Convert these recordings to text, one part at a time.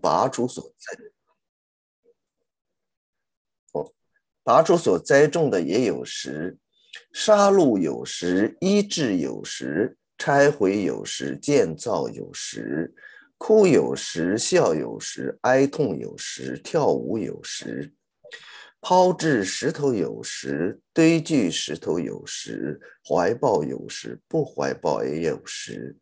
拔出所栽，哦，拔出所栽种的也有时，杀戮有时，医治有时，拆毁有时，建造有时，哭有时，笑有时，哀痛有时，跳舞有时，抛掷石头有时，堆聚石头有时，怀抱有时，不怀抱也有时。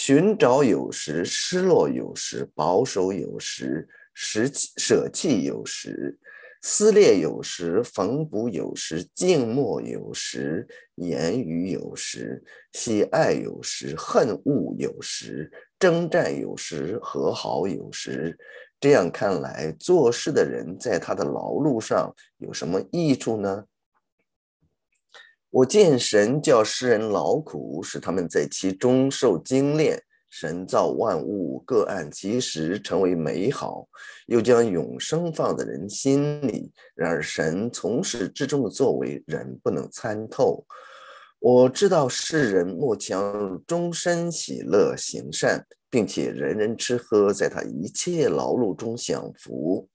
寻找有时，失落有时，保守有时，舍弃舍弃有时，撕裂有时，缝补有时，静默有时，言语有时，喜爱有时，恨恶有时，征战有时，和好有时。这样看来，做事的人在他的劳碌上有什么益处呢？我见神叫世人劳苦，使他们在其中受精炼。神造万物各按其时，成为美好，又将永生放在人心里。然而神从始至终的作为，人不能参透。我知道世人莫强终身喜乐行善，并且人人吃喝，在他一切劳碌中享福。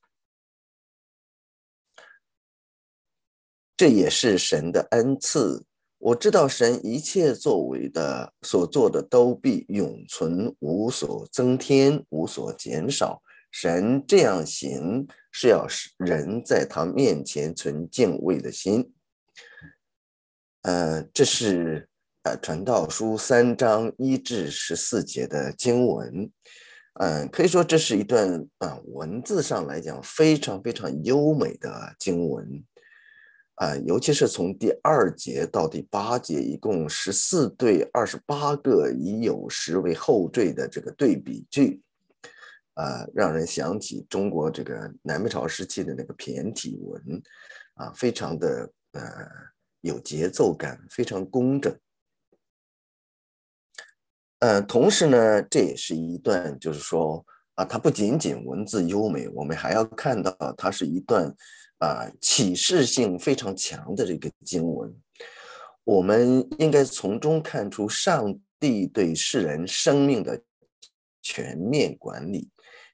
这也是神的恩赐。我知道神一切作为的所做的都必永存，无所增添，无所减少。神这样行是要使人在他面前存敬畏的心。呃，这是呃传道书三章一至十四节的经文。嗯，可以说这是一段啊文字上来讲非常非常优美的经文。啊，尤其是从第二节到第八节，一共十四对二十八个以有时为后缀的这个对比句，啊，让人想起中国这个南北朝时期的那个骈体文，啊，非常的呃有节奏感，非常工整。呃，同时呢，这也是一段，就是说啊，它不仅仅文字优美，我们还要看到它是一段。啊，启示性非常强的这个经文，我们应该从中看出上帝对世人生命的全面管理，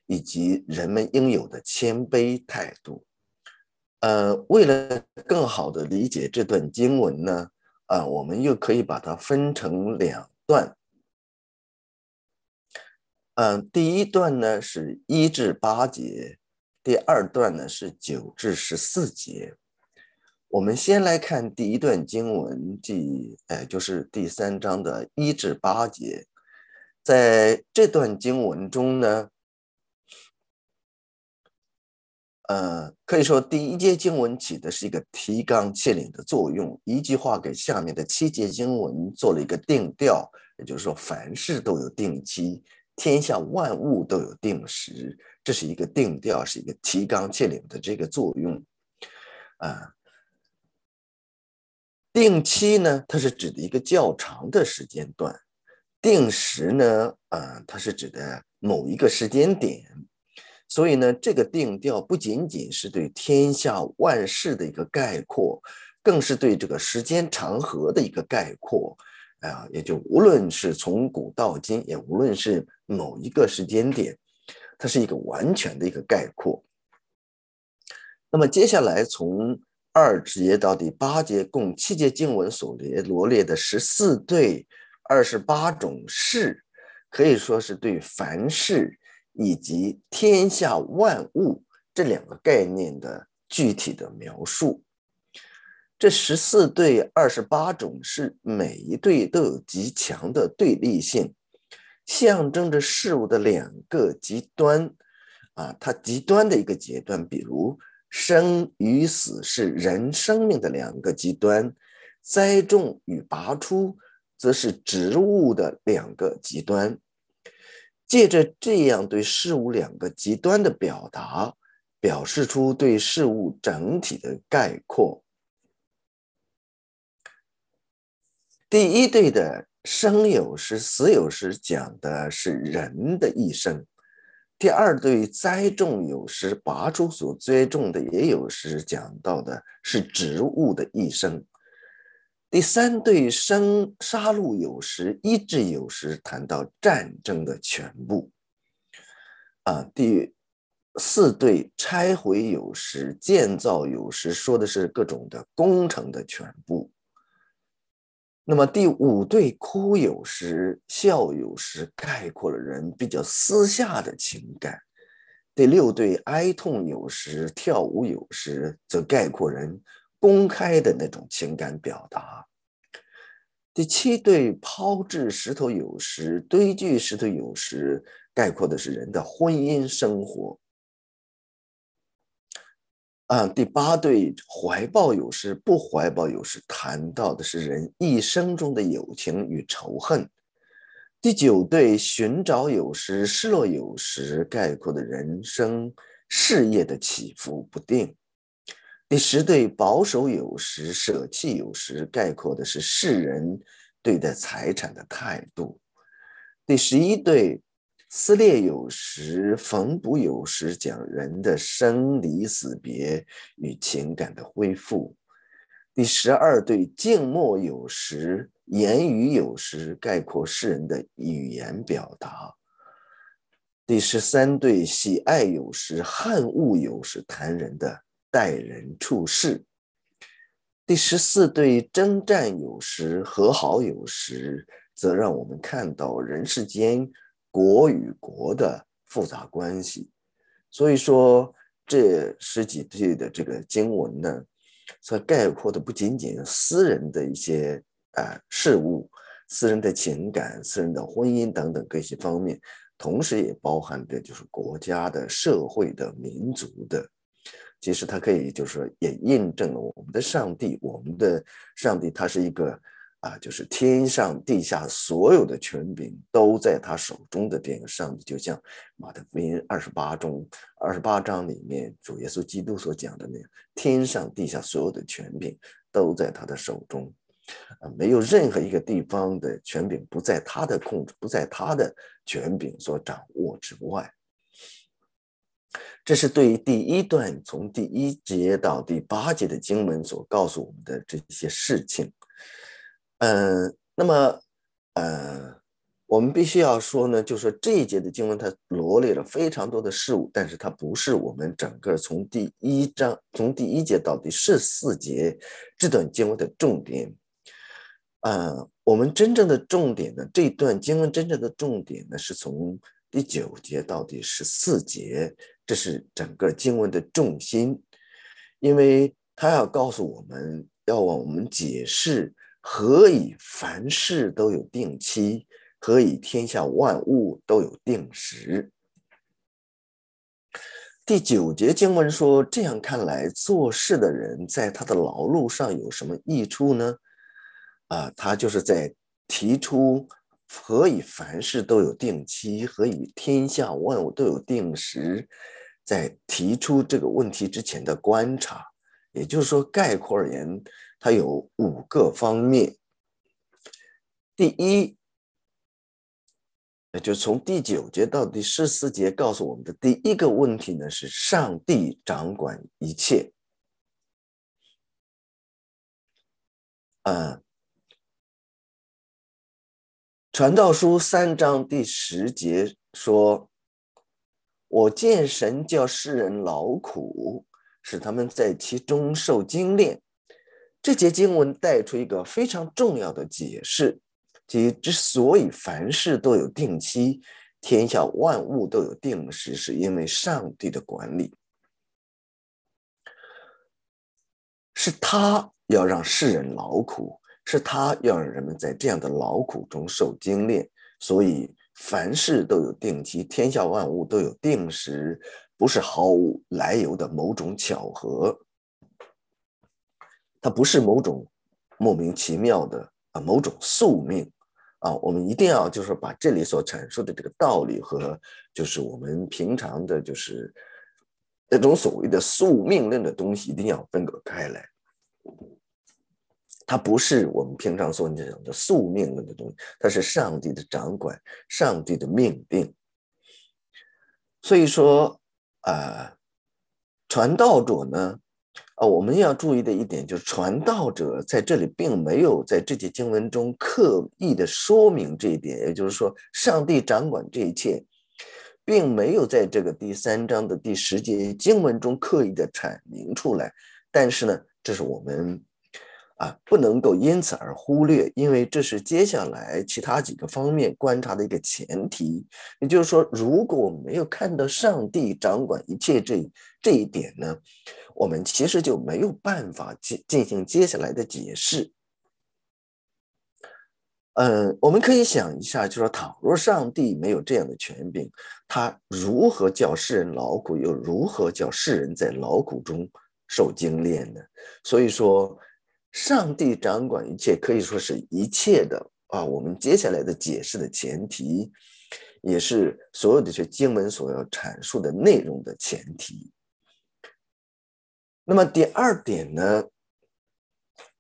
以及人们应有的谦卑态度。呃，为了更好的理解这段经文呢，啊，我们又可以把它分成两段。嗯，第一段呢是一至八节。第二段呢是九至十四节，我们先来看第一段经文，第哎就是第三章的一至八节。在这段经文中呢，呃，可以说第一节经文起的是一个提纲挈领的作用，一句话给下面的七节经文做了一个定调，也就是说凡事都有定期。天下万物都有定时，这是一个定调，是一个提纲挈领的这个作用。啊，定期呢，它是指的一个较长的时间段；定时呢，啊，它是指的某一个时间点。所以呢，这个定调不仅仅是对天下万事的一个概括，更是对这个时间长河的一个概括。啊，也就无论是从古到今，也无论是某一个时间点，它是一个完全的一个概括。那么接下来从二节到第八节，共七节经文所列罗列的十四对二十八种事，可以说是对凡事以及天下万物这两个概念的具体的描述。这十四对二十八种是每一对都有极强的对立性，象征着事物的两个极端。啊，它极端的一个阶段，比如生与死是人生命的两个极端，栽种与拔出则是植物的两个极端。借着这样对事物两个极端的表达，表示出对事物整体的概括。第一对的生有时死有时讲的是人的一生，第二对栽种有时拔出所栽种的也有时讲到的是植物的一生，第三对生杀戮有时医治有时谈到战争的全部。啊，第四对拆毁有时，建造有时，说的是各种的工程的全部。那么第五对哭有时，笑有时，概括了人比较私下的情感。第六对哀痛有时，跳舞有时，则概括人公开的那种情感表达。第七对抛掷石头有时，堆积石头有时，概括的是人的婚姻生活。啊，第八对怀抱有时，不怀抱有时，谈到的是人一生中的友情与仇恨。第九对寻找有时，失落有时，概括的人生事业的起伏不定。第十对保守有时，舍弃有时，概括的是世人对待财产的态度。第十一对。撕裂有时，缝补有时，讲人的生离死别与情感的恢复。第十二对静默有时，言语有时，概括世人的语言表达。第十三对喜爱有时，恨恶有时，谈人的待人处事。第十四对征战有时，和好有时，则让我们看到人世间。国与国的复杂关系，所以说这十几句的这个经文呢，它概括的不仅仅私人的一些啊事物、私人的情感、私人的婚姻等等各些方面，同时也包含的就是国家的、社会的、民族的。其实它可以就是也印证了我们的上帝，我们的上帝他是一个。啊，就是天上地下所有的权柄都在他手中的这个上帝，就像马太福音二十八中二十八章里面主耶稣基督所讲的那样，天上地下所有的权柄都在他的手中，啊，没有任何一个地方的权柄不在他的控制，不在他的权柄所掌握之外。这是对于第一段从第一节到第八节的经文所告诉我们的这些事情。嗯，那么，呃，我们必须要说呢，就是说这一节的经文它罗列了非常多的事物，但是它不是我们整个从第一章从第一节到第十四节这段经文的重点。呃，我们真正的重点呢，这段经文真正的重点呢，是从第九节到第十四节，这是整个经文的重心，因为他要告诉我们要往我们解释。何以凡事都有定期？何以天下万物都有定时？第九节经文说：“这样看来，做事的人在他的劳碌上有什么益处呢？”啊，他就是在提出何以凡事都有定期，何以天下万物都有定时，在提出这个问题之前的观察，也就是说，概括而言。它有五个方面。第一，也就从第九节到第十四节告诉我们的第一个问题呢，是上帝掌管一切。嗯，《传道书》三章第十节说：“我见神叫世人劳苦，使他们在其中受精炼。”这节经文带出一个非常重要的解释，即之所以凡事都有定期，天下万物都有定时，是因为上帝的管理，是他要让世人劳苦，是他要让人们在这样的劳苦中受精炼，所以凡事都有定期，天下万物都有定时，不是毫无来由的某种巧合。它不是某种莫名其妙的啊，某种宿命啊，我们一定要就是把这里所阐述的这个道理和就是我们平常的，就是那种所谓的宿命论的东西，一定要分隔开来。它不是我们平常所讲的宿命论的东西，它是上帝的掌管，上帝的命定。所以说啊，传道者呢？啊，我们要注意的一点就是，传道者在这里并没有在这节经文中刻意的说明这一点，也就是说，上帝掌管这一切，并没有在这个第三章的第十节经文中刻意的阐明出来。但是呢，这是我们。啊，不能够因此而忽略，因为这是接下来其他几个方面观察的一个前提。也就是说，如果我们没有看到上帝掌管一切这这一点呢，我们其实就没有办法进进行接下来的解释。嗯，我们可以想一下，就说倘若上帝没有这样的权柄，他如何叫世人劳苦，又如何叫世人在劳苦中受精炼呢？所以说。上帝掌管一切，可以说是一切的啊。我们接下来的解释的前提，也是所有的这些经文所要阐述的内容的前提。那么第二点呢，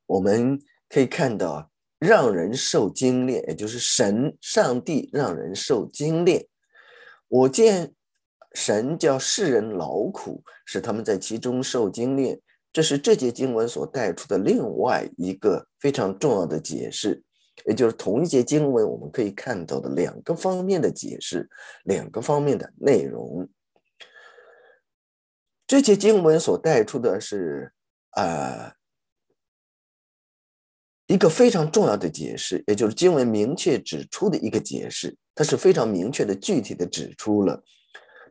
我们可以看到，让人受精炼，也就是神上帝让人受精炼。我见神叫世人劳苦，使他们在其中受精炼。这是这节经文所带出的另外一个非常重要的解释，也就是同一节经文我们可以看到的两个方面的解释，两个方面的内容。这节经文所带出的是呃一个非常重要的解释，也就是经文明确指出的一个解释，它是非常明确的、具体的指出了，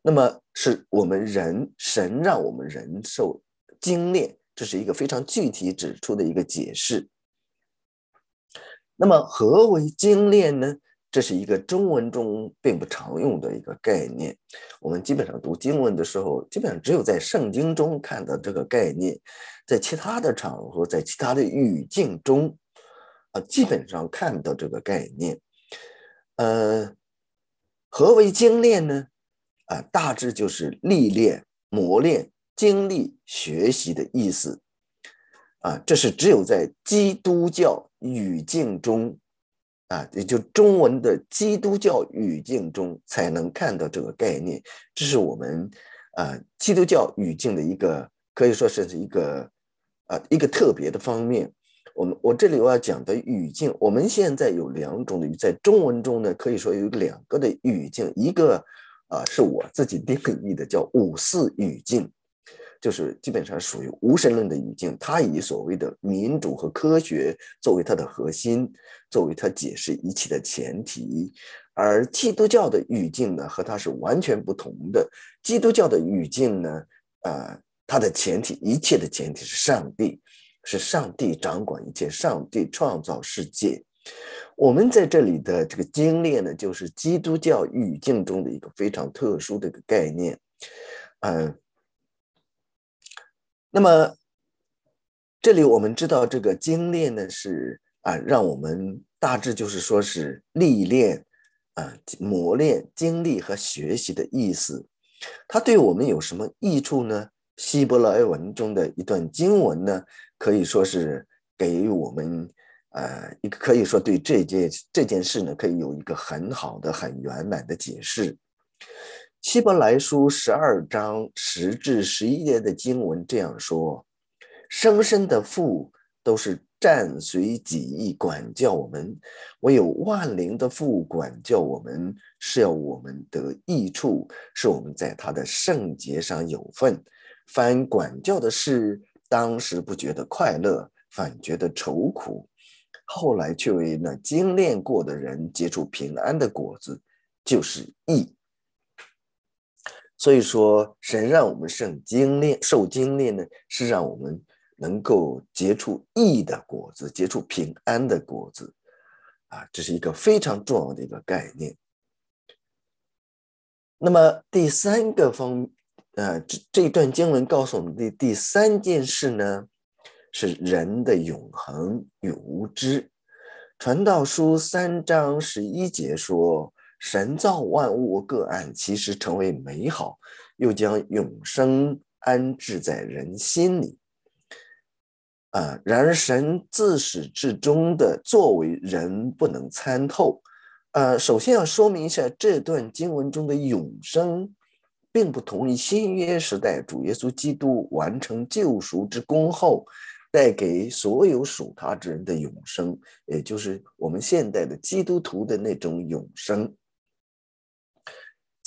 那么是我们人神让我们人受。精炼，这是一个非常具体指出的一个解释。那么，何为精炼呢？这是一个中文中并不常用的一个概念。我们基本上读经文的时候，基本上只有在圣经中看到这个概念，在其他的场合，在其他的语境中，啊，基本上看不到这个概念。呃，何为精炼呢？啊，大致就是历练、磨练。经历学习的意思，啊，这是只有在基督教语境中，啊，也就中文的基督教语境中才能看到这个概念。这是我们啊基督教语境的一个可以说是一个啊一个特别的方面。我们我这里我要讲的语境，我们现在有两种的语，在中文中呢，可以说有两个的语境，一个啊是我自己定义的，叫五四语境。就是基本上属于无神论的语境，它以所谓的民主和科学作为它的核心，作为它解释一切的前提。而基督教的语境呢，和它是完全不同的。基督教的语境呢，呃，它的前提，一切的前提是上帝，是上帝掌管一切，上帝创造世界。我们在这里的这个经历呢，就是基督教语境中的一个非常特殊的一个概念，嗯。那么，这里我们知道这个精炼呢是啊，让我们大致就是说是历练啊、磨练、经历和学习的意思。它对我们有什么益处呢？希伯来文中的一段经文呢，可以说是给予我们呃一个可以说对这件这件事呢，可以有一个很好的、很圆满的解释。希伯来书十二章十至十一节的经文这样说：“生身的父都是暂随己意管教我们，唯有万灵的父管教我们，是要我们得益处，是我们在他的圣洁上有份。凡管教的事，当时不觉得快乐，反觉得愁苦；后来却为那精炼过的人结出平安的果子，就是义。”所以说，神让我们受精炼，受精炼呢，是让我们能够结出义的果子，结出平安的果子，啊，这是一个非常重要的一个概念。那么第三个方，呃，这这段经文告诉我们的第三件事呢，是人的永恒与无知。传道书三章十一节说。神造万物各案其实成为美好，又将永生安置在人心里。啊！然而神自始至终的作为，人不能参透。呃，首先要说明一下，这段经文中的永生，并不同于新约时代主耶稣基督完成救赎之功后，带给所有属他之人的永生，也就是我们现代的基督徒的那种永生。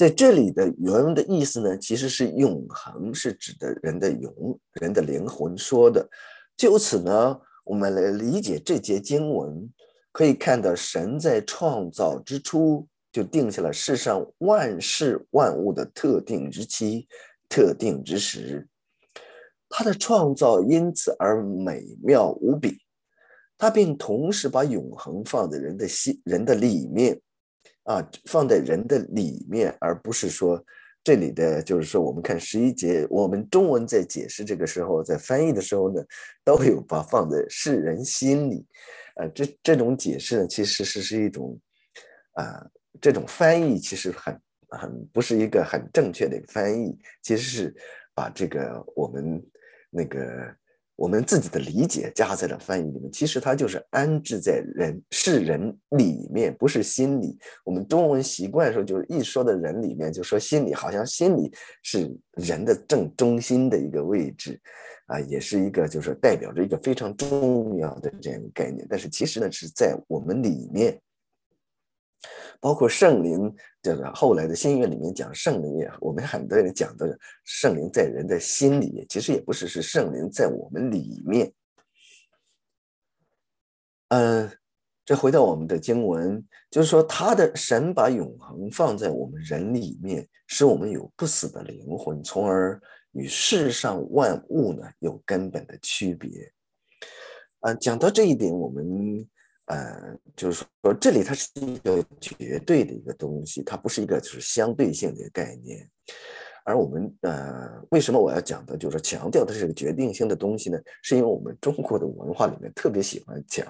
在这里的原文的意思呢，其实是永恒，是指的人的永，人的灵魂说的。就此呢，我们来理解这节经文，可以看到神在创造之初就定下了世上万事万物的特定日期、特定之时，他的创造因此而美妙无比。他并同时把永恒放在人的心、人的里面，啊，放在人的里面，而不是说这里的就是说，我们看十一节，我们中文在解释这个时候，在翻译的时候呢，都有把放在世人心里，啊，这这种解释呢，其实是是一种，啊，这种翻译其实很很不是一个很正确的翻译，其实是把这个我们那个。我们自己的理解加在了翻译里面，其实它就是安置在人是人里面，不是心里。我们中文习惯说，就是一说的人里面，就说心里，好像心里是人的正中心的一个位置，啊，也是一个就是代表着一个非常重要的这样一个概念。但是其实呢，是在我们里面。包括圣灵，这个后来的新约里面讲圣灵也，我们很多人讲的圣灵在人的心里面，其实也不是是圣灵在我们里面。嗯，这回到我们的经文，就是说他的神把永恒放在我们人里面，使我们有不死的灵魂，从而与世上万物呢有根本的区别。啊，讲到这一点，我们。呃，就是说，这里它是一个绝对的一个东西，它不是一个就是相对性的概念。而我们呃，为什么我要讲的，就是强调它是个决定性的东西呢？是因为我们中国的文化里面特别喜欢讲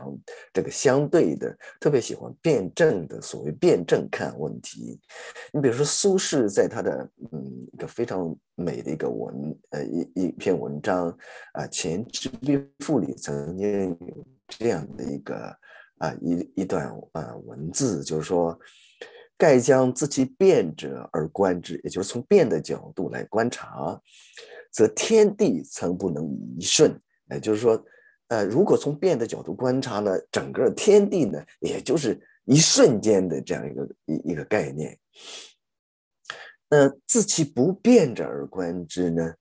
这个相对的，特别喜欢辩证的，所谓辩证看问题。你比如说苏轼在他的嗯一个非常美的一个文呃一一篇文章啊《前赤壁赋》里曾经有这样的一个。啊，一一段啊文字，就是说，盖将自其变者而观之，也就是从变的角度来观察，则天地曾不能一瞬。也就是说，呃，如果从变的角度观察呢，整个天地呢，也就是一瞬间的这样一个一一个概念。那自其不变者而观之呢，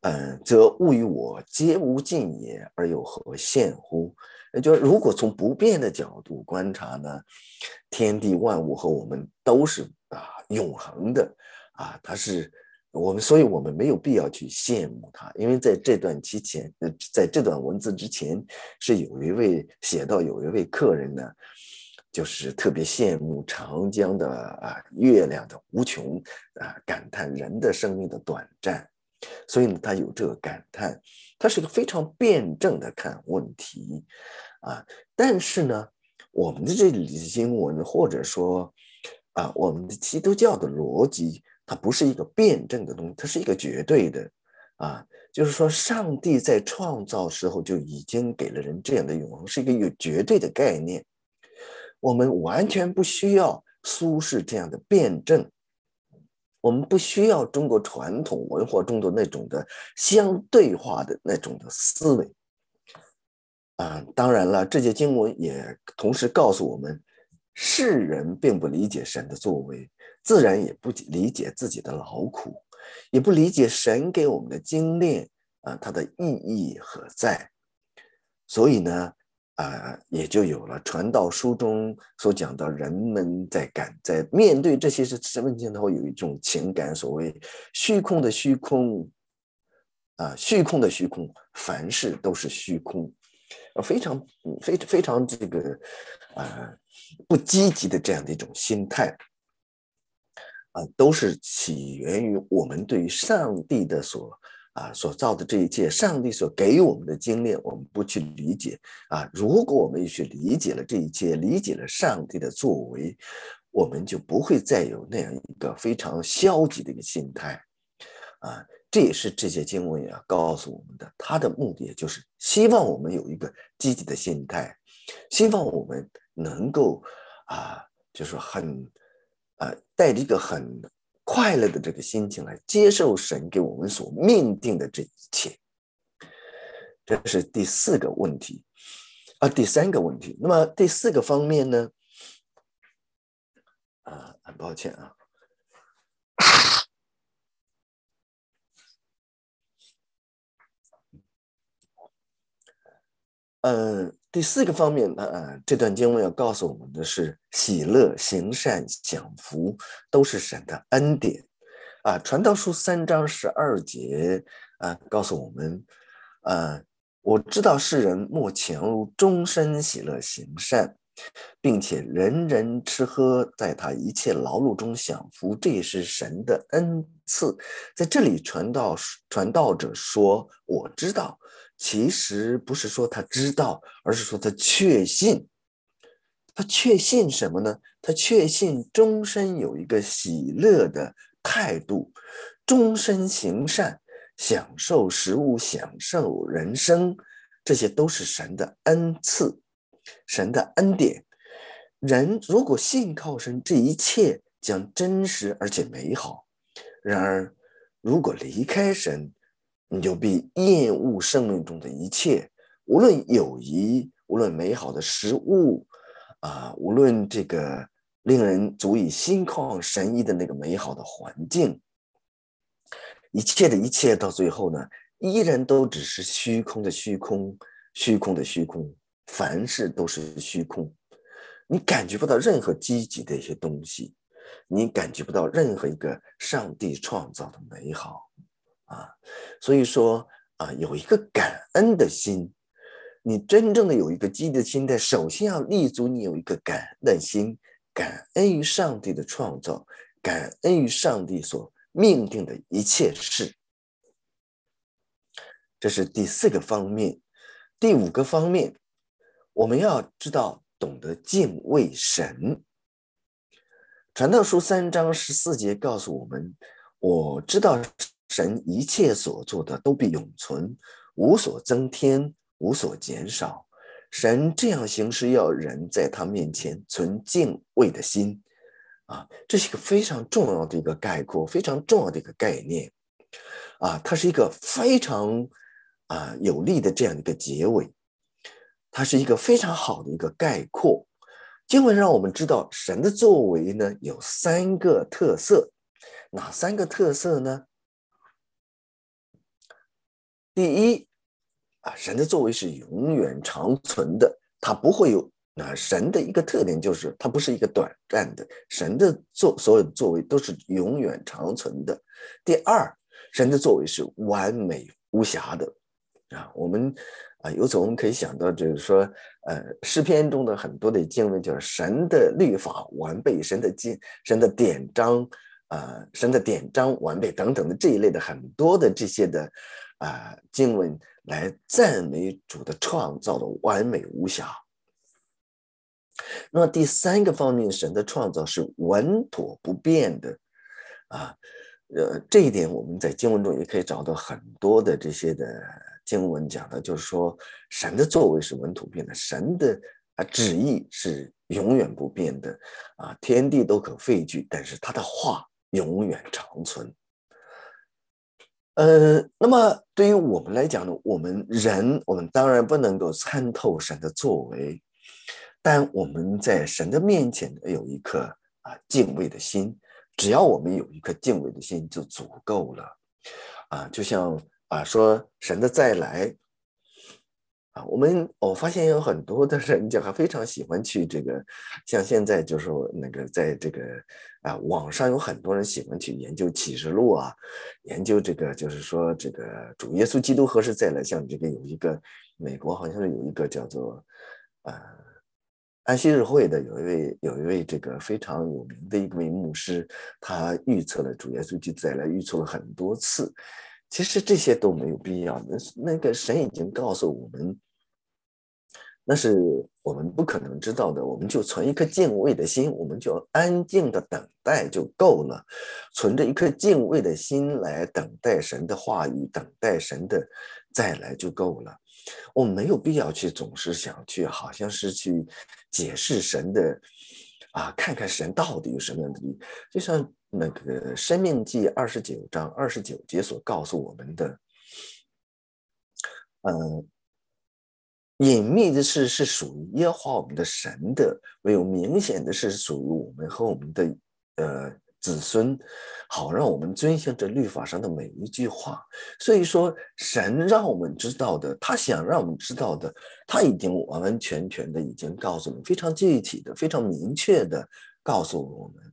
嗯，则物与我皆无尽也，而有何限乎？也就是如果从不变的角度观察呢，天地万物和我们都是啊永恒的啊，它是我们，所以我们没有必要去羡慕它，因为在这段期前，呃，在这段文字之前，是有一位写到有一位客人呢，就是特别羡慕长江的啊月亮的无穷啊，感叹人的生命的短暂，所以呢，他有这个感叹。他是一个非常辩证的看问题，啊，但是呢，我们的这里的经文或者说啊，我们的基督教的逻辑，它不是一个辩证的东西，它是一个绝对的，啊，就是说，上帝在创造时候就已经给了人这样的永恒，是一个有绝对的概念，我们完全不需要苏轼这样的辩证。我们不需要中国传统文化中的那种的相对化的那种的思维啊！当然了，这节经文也同时告诉我们，世人并不理解神的作为，自然也不理解自己的劳苦，也不理解神给我们的精炼啊，它的意义何在？所以呢？啊，也就有了传道书中所讲到，人们在感在面对这些是什问题的时候，有一种情感，所谓虚空的虚空，啊，虚空的虚空，凡事都是虚空，非常非非常这个啊不积极的这样的一种心态，啊，都是起源于我们对于上帝的所。啊，所造的这一切，上帝所给予我们的经验，我们不去理解啊。如果我们去理解了这一切，理解了上帝的作为，我们就不会再有那样一个非常消极的一个心态啊。这也是这些经文要告诉我们的，他的目的就是希望我们有一个积极的心态，希望我们能够啊，就是很啊，带着一个很。快乐的这个心情来接受神给我们所命定的这一切。这是第四个问题。啊第三个问题。那么第四个方面呢？啊很抱歉啊。嗯第四个方面呢，呃，这段经文要告诉我们的是，喜乐、行善、享福都是神的恩典。啊，《传道书》三章十二节啊，告诉我们，呃，我知道世人莫强如终身喜乐行善，并且人人吃喝，在他一切劳碌中享福，这也是神的恩赐。在这里，传道传道者说：“我知道。”其实不是说他知道，而是说他确信。他确信什么呢？他确信终身有一个喜乐的态度，终身行善，享受食物，享受人生，这些都是神的恩赐，神的恩典。人如果信靠神，这一切将真实而且美好。然而，如果离开神，你就必厌恶生命中的一切，无论友谊，无论美好的食物，啊，无论这个令人足以心旷神怡的那个美好的环境，一切的一切到最后呢，依然都只是虚空的虚空，虚空的虚空，凡事都是虚空，你感觉不到任何积极的一些东西，你感觉不到任何一个上帝创造的美好。啊，所以说啊，有一个感恩的心，你真正的有一个积极的心态，首先要立足你有一个感恩的心，感恩于上帝的创造，感恩于上帝所命定的一切事。这是第四个方面，第五个方面，我们要知道懂得敬畏神。传道书三章十四节告诉我们，我知道。神一切所做的都必永存，无所增添，无所减少。神这样行事，要人在他面前存敬畏的心。啊，这是一个非常重要的一个概括，非常重要的一个概念。啊，它是一个非常啊有力的这样一个结尾，它是一个非常好的一个概括。经文让我们知道，神的作为呢有三个特色，哪三个特色呢？第一，啊，神的作为是永远长存的，他不会有。那神的一个特点就是，他不是一个短暂的。神的作所有的作为都是永远长存的。第二，神的作为是完美无瑕的。啊，我们啊，由此我们可以想到，就是说，呃，诗篇中的很多的经文，就是神的律法完备，神的经，神的典章，啊，神的典章完备等等的这一类的很多的这些的。啊，经文来赞美主的创造的完美无瑕。那么第三个方面，神的创造是稳妥不变的。啊，呃，这一点我们在经文中也可以找到很多的这些的经文讲的，就是说神的作为是稳妥变的，神的啊旨意是永远不变的。啊，天地都可废去，但是他的话永远长存。呃，那么对于我们来讲呢，我们人，我们当然不能够参透神的作为，但我们在神的面前有一颗啊敬畏的心，只要我们有一颗敬畏的心就足够了，啊，就像啊说神的再来。我们我发现有很多的人就还非常喜欢去这个，像现在就是说那个在这个啊网上有很多人喜欢去研究启示录啊，研究这个就是说这个主耶稣基督何时再来？像这个有一个美国好像是有一个叫做呃安息日会的有一位有一位这个非常有名的一位牧师，他预测了主耶稣基督再来，预测了很多次。其实这些都没有必要，那那个神已经告诉我们，那是我们不可能知道的。我们就存一颗敬畏的心，我们就安静的等待就够了。存着一颗敬畏的心来等待神的话语，等待神的再来就够了。我们没有必要去总是想去，好像是去解释神的。啊，看看神到底有什么样的意，就像那个《生命记》二十九章二十九节所告诉我们的，嗯，隐秘的事是属于耶和华我们的神的，唯有明显的是属于我们和我们的呃子孙，好让我们遵循这律法上的每一句话。所以说，神让我们知道的，他想让我们知道的，他已经完完全全的已经告诉我们，非常具体的、非常明确的告诉我们。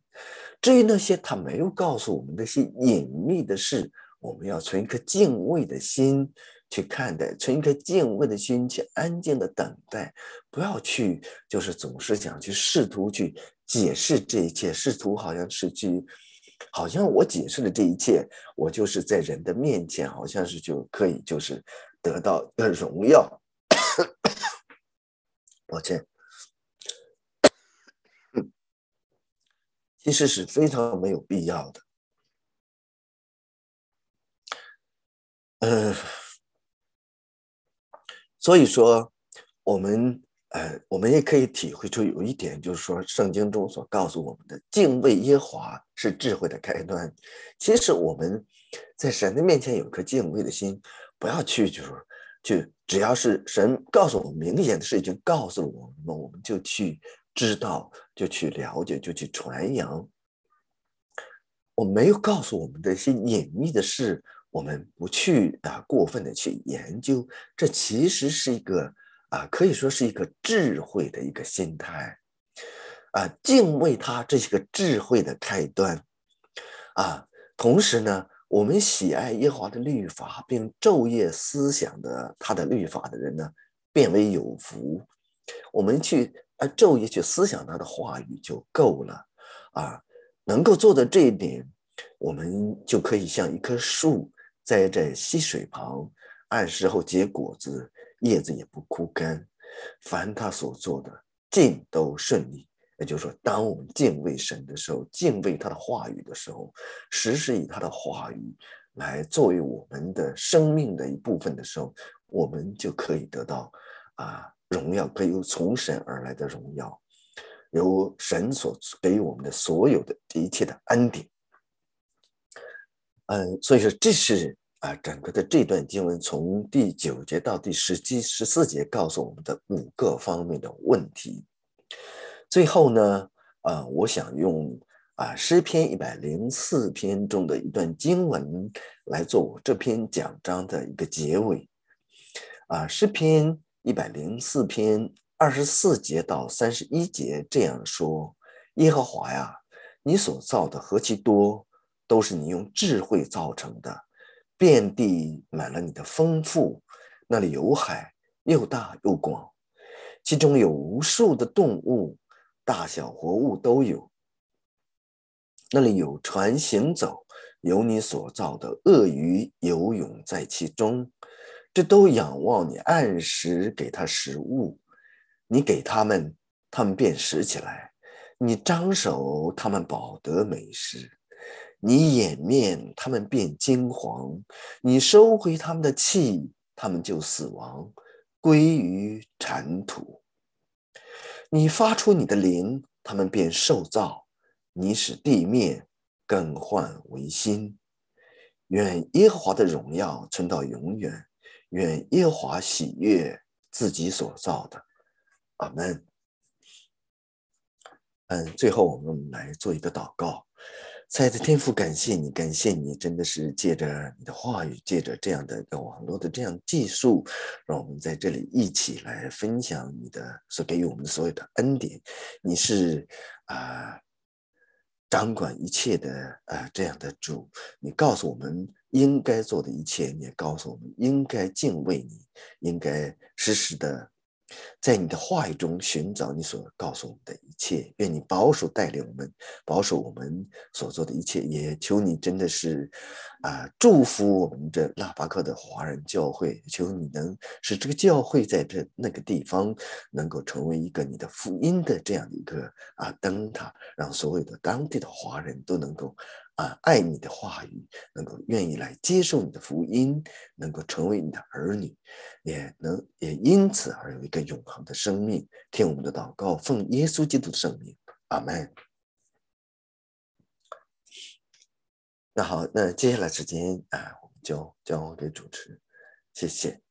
至于那些他没有告诉我们那些隐秘的事，我们要存一颗敬畏的心去看待，存一颗敬畏的心去安静的等待，不要去就是总是想去试图去解释这一切，试图好像是去，好像我解释了这一切，我就是在人的面前，好像是就可以就是得到的荣耀。抱歉。其实是非常没有必要的。呃，所以说，我们呃，我们也可以体会出有一点，就是说，圣经中所告诉我们的敬畏耶华是智慧的开端。其实我们在神的面前有颗敬畏的心，不要去就是去，只要是神告诉我们明显的事情，告诉了我们，我们就去。知道就去了解，就去传扬。我没有告诉我们的一些隐秘的事，我们不去啊过分的去研究。这其实是一个啊，可以说是一个智慧的一个心态啊，敬畏他，这是个智慧的开端啊。同时呢，我们喜爱耶和华的律法，并昼夜思想的他的律法的人呢，变为有福。我们去。啊，昼夜去思想他的话语就够了，啊，能够做到这一点，我们就可以像一棵树栽在溪水旁，按时候结果子，叶子也不枯干，凡他所做的尽都顺利。也就是说，当我们敬畏神的时候，敬畏他的话语的时候，时时以他的话语来作为我们的生命的一部分的时候，我们就可以得到啊。荣耀可以由从神而来的荣耀，由神所给予我们的所有的一切的恩典。嗯，所以说这是啊，整个的这段经文从第九节到第十七、十四节告诉我们的五个方面的问题。最后呢，啊，我想用啊诗篇一百零四篇中的一段经文来做我这篇讲章的一个结尾。啊，诗篇。一百零四篇二十四节到三十一节这样说：耶和华呀，你所造的何其多，都是你用智慧造成的，遍地满了你的丰富。那里有海，又大又广，其中有无数的动物，大小活物都有。那里有船行走，有你所造的鳄鱼游泳在其中。这都仰望你按时给它食物，你给他们，他们便食起来；你张手，他们饱得美食；你掩面，他们变惊惶；你收回他们的气，他们就死亡，归于尘土。你发出你的灵，他们便受造；你使地面更换为新。愿耶和华的荣耀存到永远。愿耶和华喜悦自己所造的，阿门。嗯，最后我们来做一个祷告。亲爱的天父，感谢你，感谢你，真的是借着你的话语，借着这样的一个网络的这样技术，让我们在这里一起来分享你的所给予我们所有的恩典。你是啊。掌管一切的啊，这样的主，你告诉我们应该做的一切，你也告诉我们应该敬畏你，应该时时的。在你的话语中寻找你所告诉我们的一切，愿你保守带领我们，保守我们所做的一切，也求你真的是，啊，祝福我们这拉巴克的华人教会，求你能使这个教会在这那个地方能够成为一个你的福音的这样的一个啊灯塔，让所有的当地的华人都能够。啊，爱你的话语，能够愿意来接受你的福音，能够成为你的儿女，也能也因此而有一个永恒的生命。听我们的祷告，奉耶稣基督的圣名，阿门。那好，那接下来时间啊，我们就交给主持，谢谢。